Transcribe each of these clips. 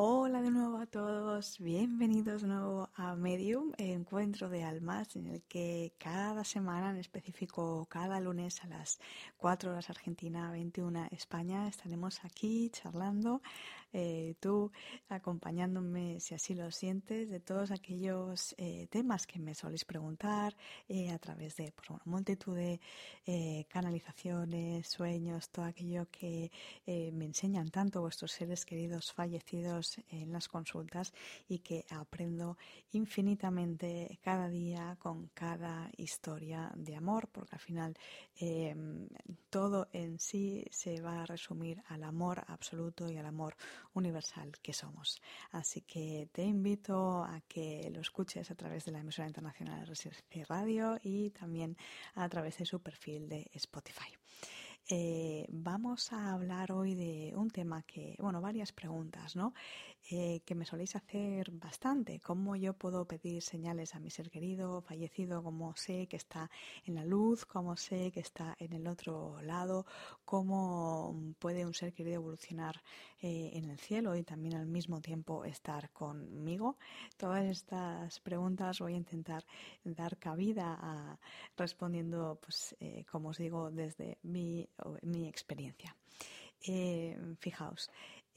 Hola de nuevo a todos, bienvenidos de nuevo a Medium, encuentro de almas en el que cada semana, en específico cada lunes a las 4 horas Argentina, 21 España, estaremos aquí charlando, eh, tú acompañándome si así lo sientes, de todos aquellos eh, temas que me soléis preguntar eh, a través de pues, una multitud de canalizaciones, sueños, todo aquello que me enseñan tanto vuestros seres queridos fallecidos en las consultas y que aprendo infinitamente cada día con cada historia de amor, porque al final todo en sí se va a resumir al amor absoluto y al amor universal que somos. Así que te invito a que lo escuches a través de la emisora internacional RSC Radio y también a través de su perfil de Spotify. Eh, vamos a hablar hoy de un tema que, bueno, varias preguntas, ¿no? Eh, que me soléis hacer bastante. ¿Cómo yo puedo pedir señales a mi ser querido, fallecido? ¿Cómo sé que está en la luz? ¿Cómo sé que está en el otro lado? ¿Cómo puede un ser querido evolucionar eh, en el cielo y también al mismo tiempo estar conmigo? Todas estas preguntas voy a intentar dar cabida a respondiendo, pues, como os digo, desde mi mi experiencia. Eh, fijaos,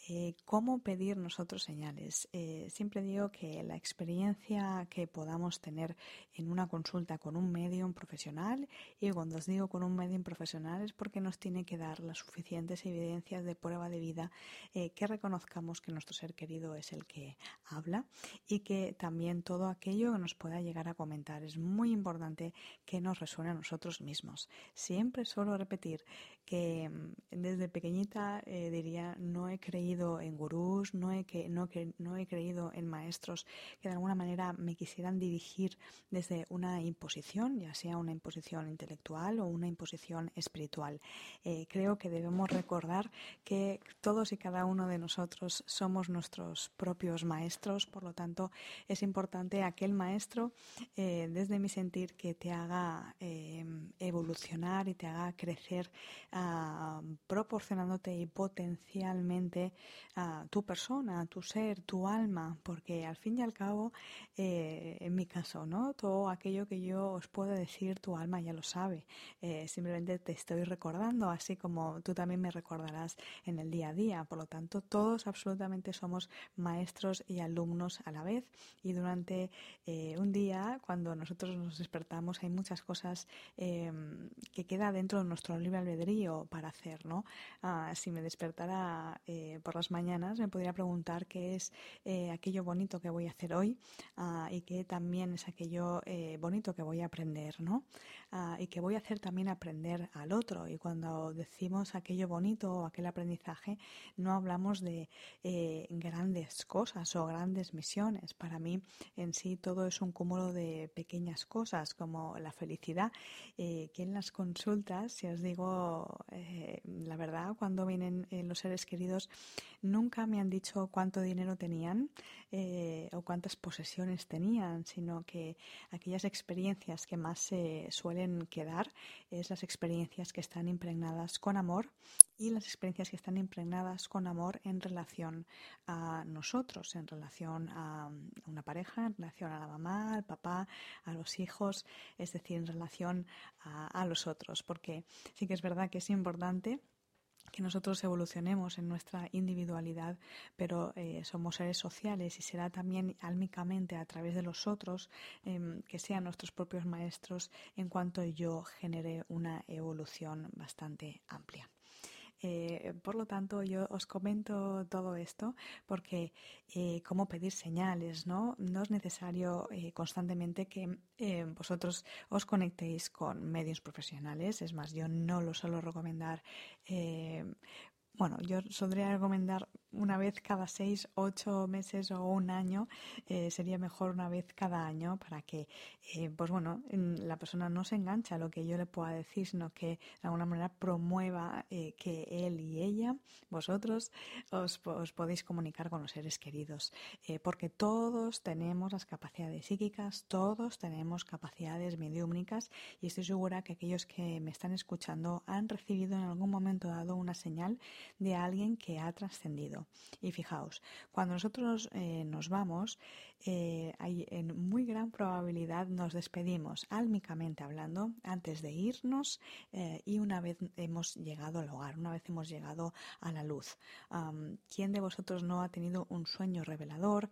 eh, ¿Cómo pedir nosotros señales? Eh, siempre digo que la experiencia que podamos tener en una consulta con un medium profesional, y cuando os digo con un medium profesional es porque nos tiene que dar las suficientes evidencias de prueba de vida eh, que reconozcamos que nuestro ser querido es el que habla y que también todo aquello que nos pueda llegar a comentar es muy importante que nos resuene a nosotros mismos. Siempre suelo repetir que mm, desde pequeñita diría no he creído en gurús, no he, que, no, que, no he creído en maestros que de alguna manera me quisieran dirigir desde una imposición, ya sea una imposición intelectual o una imposición espiritual. Eh, creo que debemos recordar que todos y cada uno de nosotros somos nuestros propios maestros, por lo tanto es importante aquel maestro, eh, desde mi sentir, que te haga eh, evolucionar y te haga crecer ah, proporcionándote y potencialmente a tu persona, tu ser, tu alma, porque al fin y al cabo, eh, en mi caso, ¿no? Todo aquello que yo os puedo decir, tu alma ya lo sabe. Eh, simplemente te estoy recordando, así como tú también me recordarás en el día a día. Por lo tanto, todos absolutamente somos maestros y alumnos a la vez. Y durante eh, un día, cuando nosotros nos despertamos, hay muchas cosas em, que queda dentro de nuestro libre albedrío para hacer, ¿no? Ah, si me despertara por las mañanas me podría preguntar qué es eh, aquello bonito que voy a hacer hoy ah, y qué también es aquello eh, bonito que voy a aprender, ¿no? Ah, y que voy a hacer también aprender al otro. Y cuando decimos aquello bonito o aquel aprendizaje, no hablamos de eh, grandes cosas o grandes misiones. Para mí, en sí, todo es un cúmulo de pequeñas cosas, como la felicidad, que en las consultas, si os digo la verdad, cuando vienen los seres queridos, nunca me han dicho cuánto dinero tenían eh, o cuántas posesiones tenían, sino que aquellas experiencias que más se suelen quedar es las experiencias que están impregnadas con amor y las experiencias que están impregnadas con amor en relación a nosotros, en relación a una pareja, en relación a la mamá, al papá, a los hijos, es decir, en relación a, los otros, porque sí que es verdad que es importante que nosotros evolucionemos en nuestra individualidad, pero eh, somos seres sociales y será también álmicamente a través de los otros em, que sean nuestros propios maestros en cuanto yo genere una evolución bastante amplia. Eh, por lo tanto, yo os comento todo esto porque eh, cómo pedir señales, ¿no? No es necesario eh, constantemente que vosotros os conectéis con medios profesionales. Es más, yo no lo suelo recomendar bueno, yo podría recomendar una vez cada seis, ocho meses o un año. Eh, sería mejor una vez cada año para que, eh, pues bueno, la persona no se enganche a lo que yo le pueda decir, sino que de alguna manera promueva eh, que él y ella, vosotros, os, os podéis comunicar con los seres queridos. porque todos tenemos las capacidades psíquicas, todos tenemos capacidades mediúmnicas y estoy segura que aquellos que me están escuchando han recibido en algún momento dado una señal de alguien que ha trascendido. Y fijaos, cuando nosotros eh, nos vamos, eh, hay en muy gran probabilidad nos despedimos álmicamente hablando antes de irnos eh, y una vez hemos llegado al hogar, una vez hemos llegado a la luz. ¿Quién de vosotros no ha tenido un sueño revelador?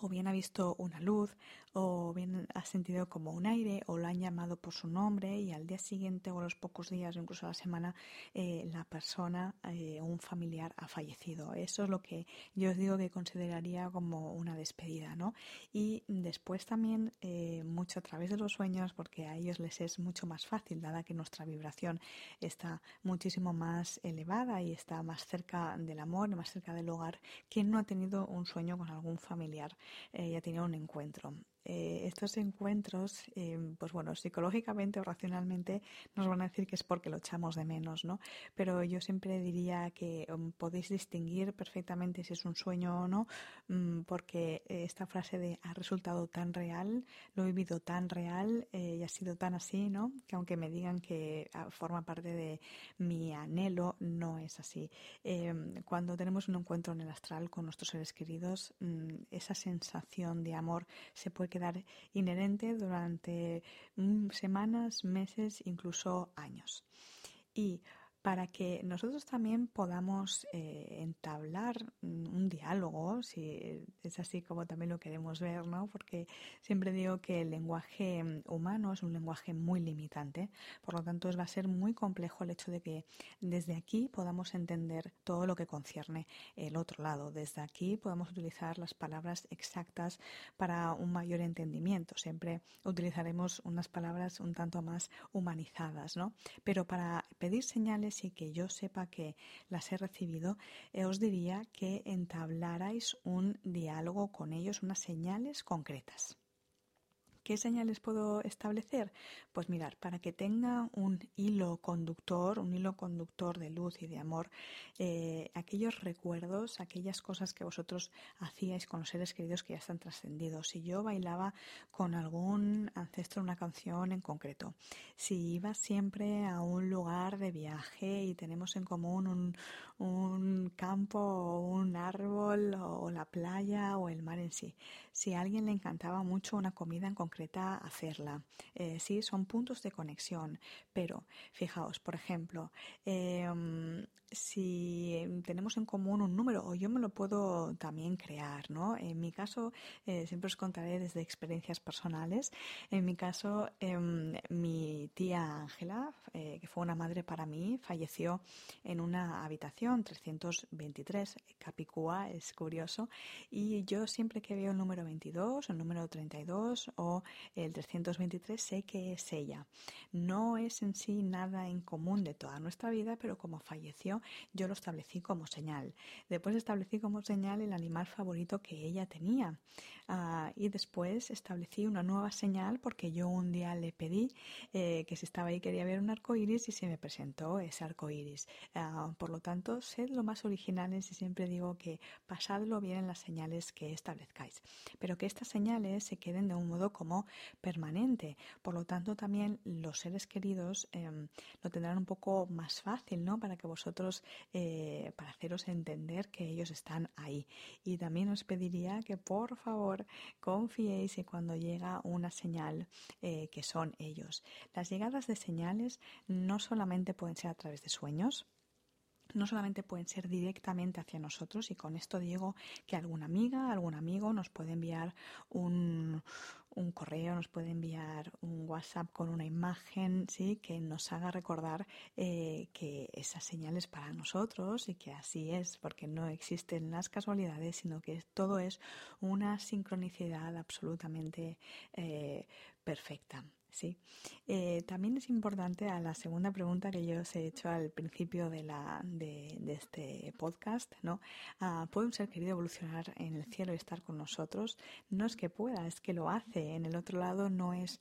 O bien ha visto una luz, o bien ha sentido como un aire, o lo han llamado por su nombre y al día siguiente o a los pocos días o incluso a la semana eh, la persona eh, un familiar ha fallecido. Eso es lo que yo os digo que consideraría como una despedida, ¿no? Y después también eh, mucho a través de los sueños, porque a ellos les es mucho más fácil, dada que nuestra vibración está muchísimo más elevada y está más cerca del amor, más cerca del hogar. ¿Quién no ha tenido un sueño con algún familiar? Eh, ya tenía un encuentro. Eh, estos encuentros, eh, pues bueno, psicológicamente o racionalmente nos van a decir que es porque lo echamos de menos, ¿no? Pero yo siempre diría que um, podéis distinguir perfectamente si es un sueño o no, um, porque esta frase de ha resultado tan real, lo he vivido tan real eh, y ha sido tan así, ¿no? Que aunque me digan que ah, forma parte de mi anhelo, no es así. Em, cuando tenemos un encuentro en el astral con nuestros seres queridos, um, esa sensación de amor se puede quedar inherente durante mm, semanas, meses, incluso años. Y para que nosotros también podamos eh, entablar un diálogo, si es así como también lo queremos ver, ¿no? Porque siempre digo que el lenguaje humano es un lenguaje muy limitante, por lo tanto va a ser muy complejo el hecho de que desde aquí podamos entender todo lo que concierne el otro lado. Desde aquí podemos utilizar las palabras exactas para un mayor entendimiento. Siempre utilizaremos unas palabras un tanto más humanizadas, ¿no? Pero para pedir señales y que yo sepa que las he recibido, eh, os diría que entablarais un diálogo con ellos, unas señales concretas. ¿Qué señales puedo establecer? Pues mirar, para que tenga un hilo conductor, un hilo conductor de luz y de amor, eh, aquellos recuerdos, aquellas cosas que vosotros hacíais con los seres queridos que ya están trascendidos. Si yo bailaba con algún ancestro una canción en concreto, si iba siempre a un lugar de viaje y tenemos en común un, campo o un árbol o la playa o el mar en sí, si a alguien le encantaba mucho una comida en concreto, hacerla. Eh, sí, son puntos de conexión, pero fijaos, por ejemplo, em, si tenemos en común un número, o yo me lo puedo también crear, ¿no? En mi caso, eh, siempre os contaré desde experiencias personales. En mi caso, em, mi tía Ángela, eh, que fue una madre para mí, falleció en una habitación 323, Capicúa, es curioso, y yo siempre que veo el número 22, el número 32 o el 323, sé que es ella. No es en sí nada en común de toda nuestra vida, pero como falleció, yo lo establecí como señal. Después establecí como señal el animal favorito que ella tenía. Ah, y después establecí una nueva señal porque yo un día le pedí eh, que si estaba ahí quería ver un arco iris y se me presentó ese arco iris. Ah, por lo tanto, sed lo más originales y siempre digo que pasadlo bien en las señales que establezcáis. Pero que estas señales se queden de un modo permanente. Por lo tanto, también los seres queridos em, lo tendrán un poco más fácil, ¿no? Para que vosotros eh, para haceros entender que ellos están ahí. Y también os pediría que por favor confiéis en cuando llega una señal eh, que son ellos. Las llegadas de señales no solamente pueden ser a través de sueños, no solamente pueden ser directamente hacia nosotros, y con esto digo que alguna amiga, algún amigo nos puede enviar un, un correo, nos puede enviar un WhatsApp con una imagen, sí, que nos haga recordar eh, que esa señal es para nosotros y que así es, porque no existen las casualidades, sino que todo es una sincronicidad absolutamente eh, perfecta. Sí. Eh, también es importante a la segunda pregunta que yo os he hecho al principio de, la, de, este podcast, ¿no? Ah, ¿Puede un ser querido evolucionar en el cielo y estar con nosotros? No es que pueda, es que lo hace. En el otro lado no es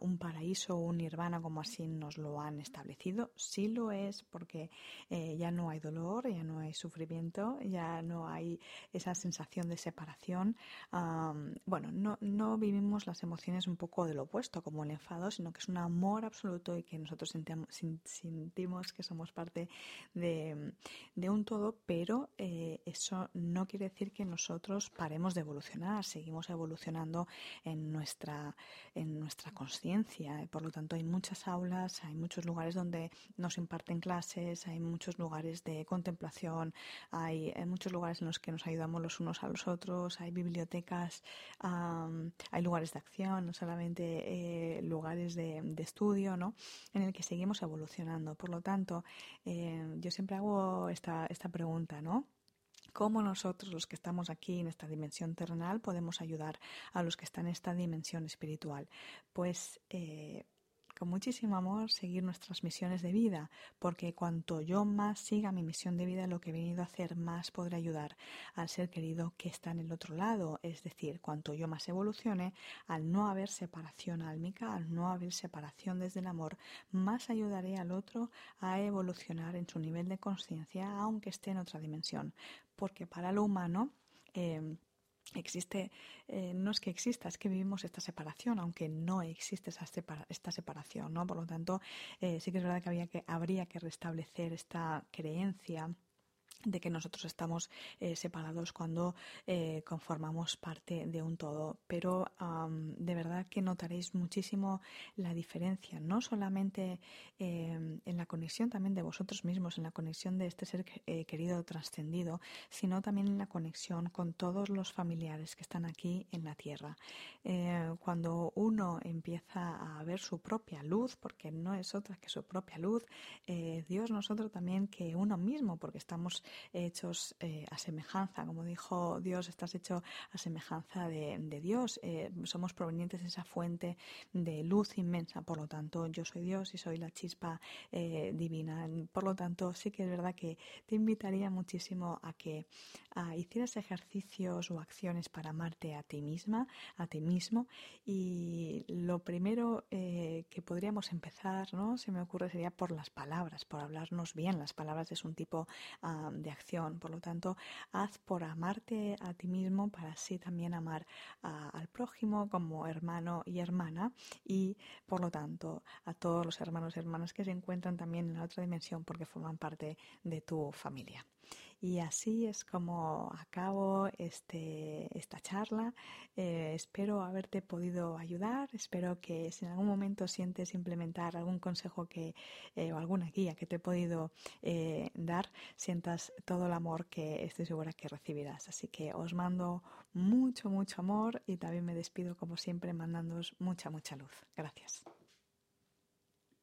un paraíso o un nirvana como así nos lo han establecido. Sí lo es porque eh, ya no hay dolor, ya no hay sufrimiento, ya no hay esa sensación de separación. bueno, no, no vivimos las emociones un poco del opuesto, como el enfado, sino que es un amor absoluto y que nosotros sentimos que somos parte de, un todo, pero eh, eso no quiere decir que nosotros paremos de evolucionar, seguimos evolucionando en nuestra, en nuestra conciencia. Por lo tanto, hay muchas aulas, hay muchos lugares donde nos imparten clases, hay muchos lugares de contemplación, hay, muchos lugares en los que nos ayudamos los unos a los otros, hay bibliotecas, hay lugares de acción, no solamente eh, lugares de, estudio, ¿no? En el que seguimos evolucionando. Por lo tanto, eh, yo siempre hago esta, esta pregunta, ¿no? Cómo nosotros los que estamos aquí en esta dimensión terrenal podemos ayudar a los que están en esta dimensión espiritual. Pues eh, con muchísimo amor seguir nuestras misiones de vida, porque cuanto yo más siga mi misión de vida, lo que he venido a hacer, más podré ayudar al ser querido que está en el otro lado. Es decir, cuanto yo más evolucione, al no haber separación álmica, al no haber separación desde el amor, más ayudaré al otro a evolucionar en su nivel de conciencia, aunque esté en otra dimensión. Porque para lo humano, eh, existe, eh, no es que exista, es que vivimos esta separación, aunque no existe esa esta separación, ¿no? Por lo tanto, eh, sí que es verdad que, había que habría que restablecer esta creencia de que nosotros estamos eh, separados cuando eh, conformamos parte de un todo. Pero de verdad que notaréis muchísimo la diferencia, no solamente em, en la conexión también de vosotros mismos, en la conexión de este ser eh, querido trascendido, sino también en la conexión con todos los familiares que están aquí en la tierra. cuando uno empieza a ver su propia luz, porque no es otra que su propia luz, Dios nosotros también que uno mismo, porque estamos hechos eh, a semejanza. Como dijo Dios, estás hecho a semejanza de, Dios. Eh, somos provenientes de esa fuente de luz inmensa. Por lo tanto, yo soy Dios y soy la chispa eh, divina. Por lo tanto, sí que es verdad que te invitaría muchísimo a que hicieras ejercicios o acciones para amarte a ti misma, a ti mismo. Y lo primero que podríamos empezar, ¿no? Se me ocurre sería por las palabras, por hablarnos bien. Las palabras es un tipo ah, de acción. Por lo tanto, haz por amarte a ti mismo para así también amar al prójimo como hermano y hermana y, por lo tanto, a todos los hermanos y hermanas que se encuentran también en la otra dimensión porque forman parte de tu familia. Y así es como acabo este, esta charla. Eh, espero haberte podido ayudar. Espero que si en algún momento sientes implementar algún consejo que, eh, o alguna guía que te he podido eh, dar, sientas todo el amor que estoy segura que recibirás. Así que os mando mucho, mucho amor y también me despido como siempre mandándoos mucha, mucha luz. Gracias.